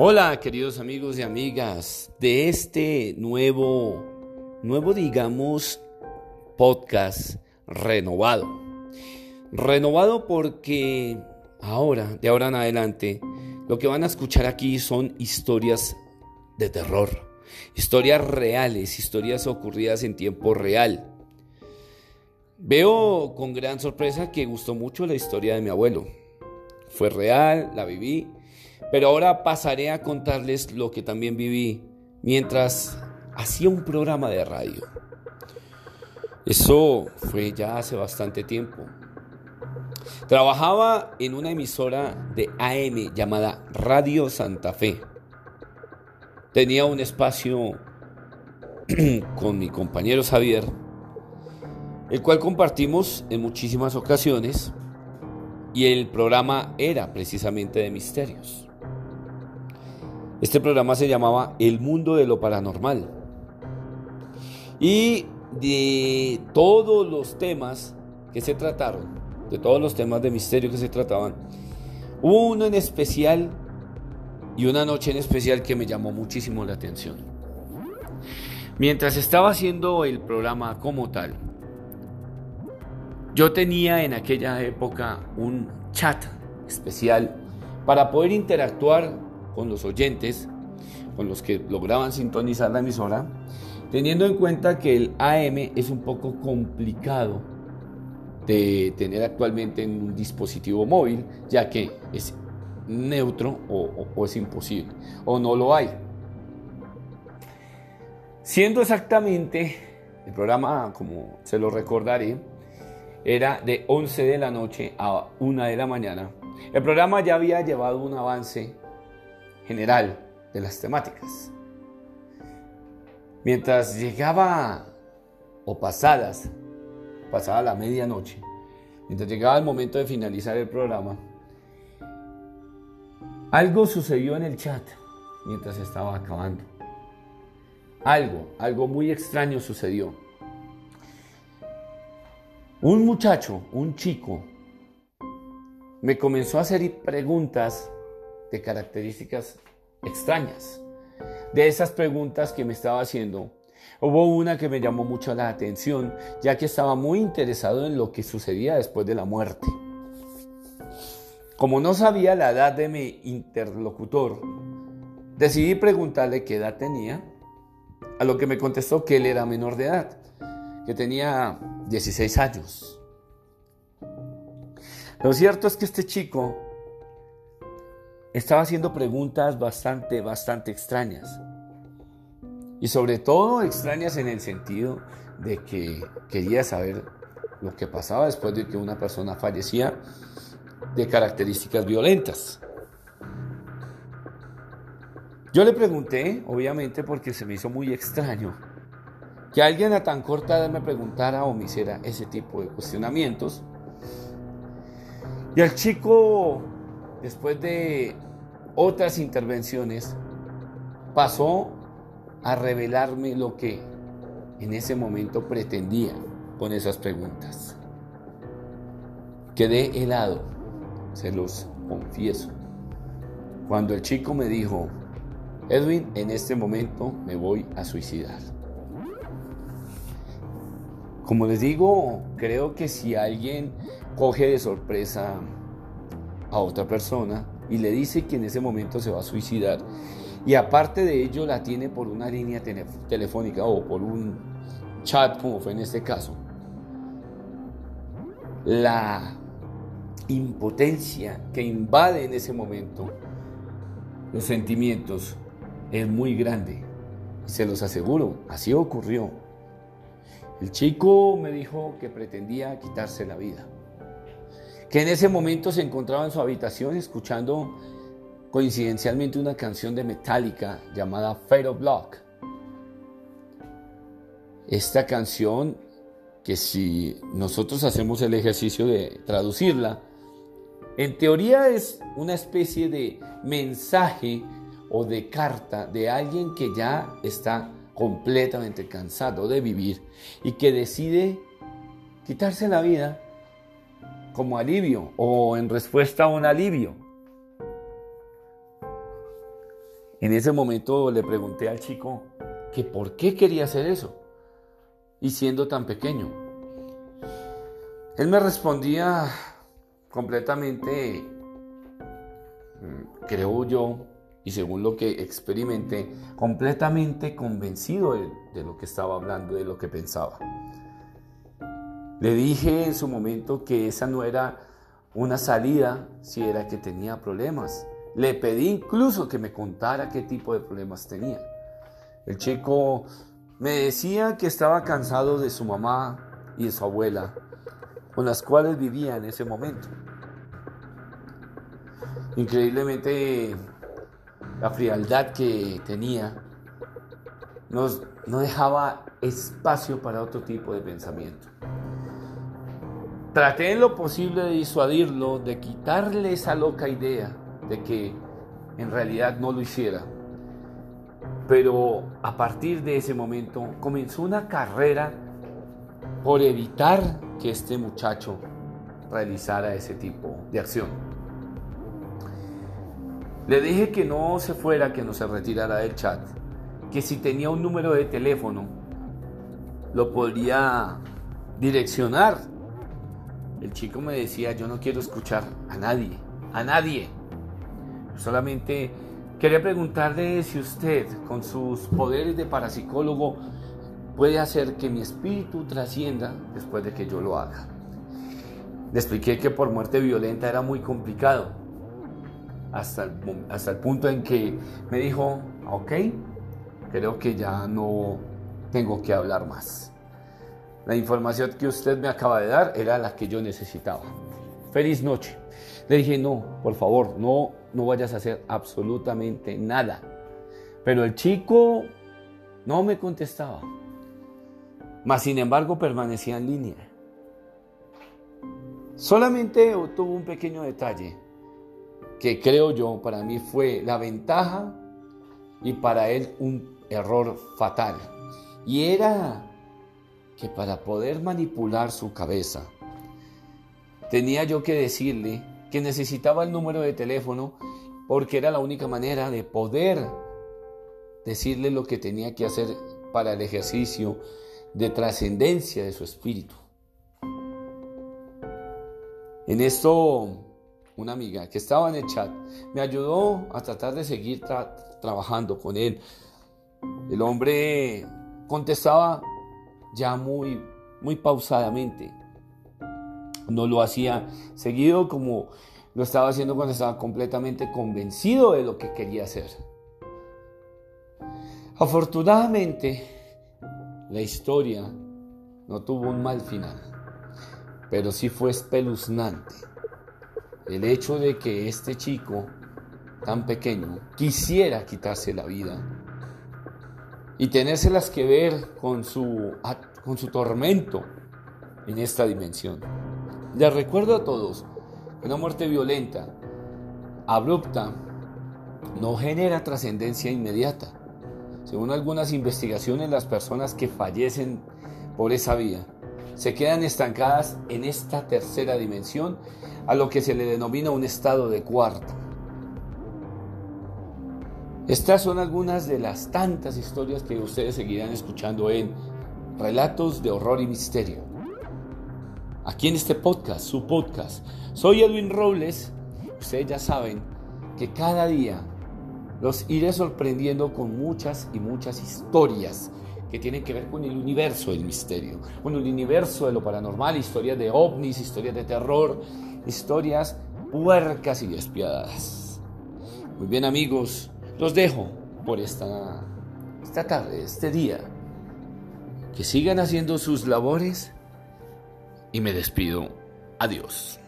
Hola queridos amigos y amigas de este nuevo, nuevo digamos, podcast renovado. Renovado porque ahora, de ahora en adelante, lo que van a escuchar aquí son historias de terror, historias reales, historias ocurridas en tiempo real. Veo con gran sorpresa que gustó mucho la historia de mi abuelo. Fue real, la viví pero ahora pasaré a contarles lo que también viví mientras hacía un programa de radio. Eso fue ya hace bastante tiempo. Trabajaba en una emisora de AM llamada Radio Santa Fe. Tenía un espacio con mi compañero Javier, el cual compartimos en muchísimas ocasiones y el programa era precisamente de misterios. Este programa se llamaba El Mundo de lo Paranormal. Y de todos los temas que se trataron, de todos los temas de misterio que se trataban, hubo uno en especial y una noche en especial que me llamó muchísimo la atención. Mientras estaba haciendo el programa como tal, yo tenía en aquella época un chat especial para poder interactuar con los oyentes, con los que lograban sintonizar la emisora, teniendo en cuenta que el AM es un poco complicado de tener actualmente en un dispositivo móvil, ya que es neutro o, es imposible, o no lo hay. Siendo exactamente, el programa, como se lo recordaré, era de 11 de la noche a 1 de la mañana. El programa ya había llevado un avance general de las temáticas. Mientras llegaba o pasadas, pasada la medianoche, mientras llegaba el momento de finalizar el programa, algo sucedió en el chat mientras estaba acabando. Algo, algo muy extraño sucedió. Un muchacho, un chico, me comenzó a hacer preguntas de características extrañas. De esas preguntas que me estaba haciendo, hubo una que me llamó mucho la atención, ya que estaba muy interesado en lo que sucedía después de la muerte. Como no sabía la edad de mi interlocutor, decidí preguntarle qué edad tenía, a lo que me contestó que él era menor de edad, que tenía 16 años. Lo cierto es que este chico estaba haciendo preguntas bastante, bastante extrañas. Y sobre todo extrañas en el sentido de que quería saber lo que pasaba después de que una persona fallecía de características violentas. Yo le pregunté, obviamente porque se me hizo muy extraño, que alguien a tan corta edad me preguntara o me hiciera ese tipo de cuestionamientos. Y el chico después de otras intervenciones, pasó a revelarme lo que en ese momento pretendía con esas preguntas. Quedé helado, se los confieso. Cuando el chico me dijo, Edwin, en este momento me voy a suicidar. Como les digo, creo que si alguien coge de sorpresa a otra persona y le dice que en ese momento se va a suicidar. Y aparte de ello la tiene por una línea telefónica o por un chat como fue en este caso. La impotencia que invade en ese momento los sentimientos es muy grande. Se los aseguro, así ocurrió. El chico me dijo que pretendía quitarse la vida que en ese momento se encontraba en su habitación escuchando coincidencialmente una canción de Metallica llamada Fire of Block. Esta canción, que si nosotros hacemos el ejercicio de traducirla, en teoría es una especie de mensaje o de carta de alguien que ya está completamente cansado de vivir y que decide quitarse la vida como alivio o en respuesta a un alivio. En ese momento le pregunté al chico que por qué quería hacer eso y siendo tan pequeño. Él me respondía completamente, mm, creo yo, y según lo que experimenté, completamente convencido de, de, lo que estaba hablando, de lo que pensaba. Le dije en su momento que esa no era una salida si era que tenía problemas. Le pedí incluso que me contara qué tipo de problemas tenía. El chico me decía que estaba cansado de su mamá y de su abuela, con las cuales vivía en ese momento. Increíblemente, la frialdad que tenía no dejaba espacio para otro tipo de pensamiento. Traté en lo posible de disuadirlo, de quitarle esa loca idea de que en realidad no lo hiciera. Pero a partir de ese momento comenzó una carrera por evitar que este muchacho realizara ese tipo de acción. Le dije que no se fuera, que no se retirara del chat, que si tenía un número de teléfono, lo podría direccionar. El chico me decía, yo no quiero escuchar a nadie, a nadie. Solamente quería preguntarle si usted, con sus poderes de parapsicólogo, puede hacer que mi espíritu trascienda después de que yo lo haga. Le expliqué que por muerte violenta era muy complicado, hasta el, hasta el punto en que me dijo, ok, creo que ya no tengo que hablar más. La información que usted me acaba de dar era la que yo necesitaba. Feliz noche. Le dije, no, por favor, no, no vayas a hacer absolutamente nada. Pero el chico no me contestaba. Mas, sin embargo, permanecía en línea. Solamente tuvo un pequeño detalle que creo yo para mí fue la ventaja y para él un error fatal. Y era que para poder manipular su cabeza, tenía yo que decirle que necesitaba el número de teléfono porque era la única manera de poder decirle lo que tenía que hacer para el ejercicio de trascendencia de su espíritu. En esto, una amiga que estaba en el chat me ayudó a tratar de seguir trabajando con él. El hombre contestaba ya muy, muy pausadamente, no lo hacía seguido como lo estaba haciendo cuando estaba completamente convencido de lo que quería hacer. Afortunadamente, la historia no tuvo un mal final, pero sí fue espeluznante. El hecho de que este chico tan pequeño quisiera quitarse la vida y tenérselas que ver con su, con su tormento en esta dimensión. Les recuerdo a todos que una muerte violenta, abrupta, no genera trascendencia inmediata. Según algunas investigaciones, las personas que fallecen por esa vía se quedan estancadas en esta tercera dimensión, a lo que se le denomina un estado de cuarto. Estas son algunas de las tantas historias que ustedes seguirán escuchando en Relatos de Horror y Misterio aquí en este podcast, su podcast. Soy Edwin Robles. Ustedes ya saben que cada día los iré sorprendiendo con muchas y muchas historias que tienen que ver con el universo del misterio, con el universo de lo paranormal, historias de ovnis, historias de terror, historias puercas y despiadadas. Muy bien amigos, los dejo por esta, esta tarde, este día. Que sigan haciendo sus labores y me despido. Adiós.